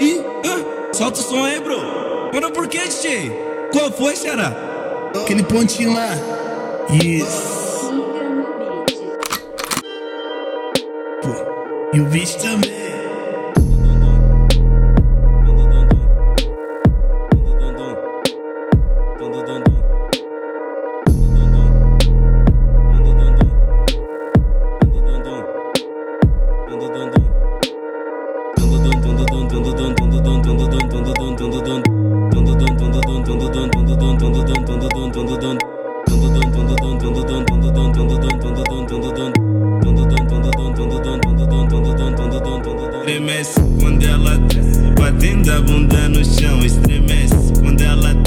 Ih, ah, solta o som aí, bro. Mano, por que, DJ? Qual foi, será? Aquele pontinho lá. Isso. Pô, e o bicho também. Estremece quando ela desce, batendo a bunda no chão. Estremece quando ela.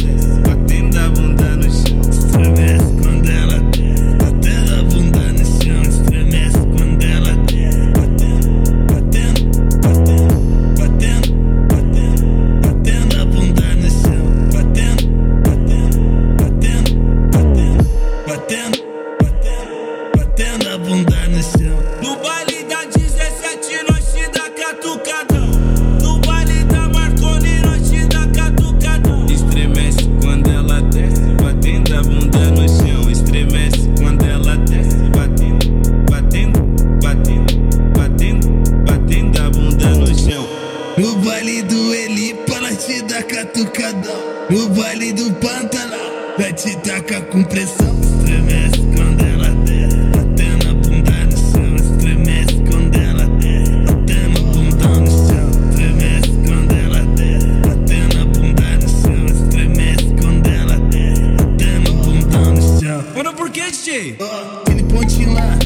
No baile do Eli, pra te dar catucadão. No baile do Pantanal, vai te tacar com pressão. Estremece quando ela der, até na bunda no chão. Estremece quando ela der, até na bunda no chão. Estremece quando ela der, até na bunda no chão. Estremece quando ela der, até na bunda no chão. Mano, por que, DJ? Aquele pontinho lá.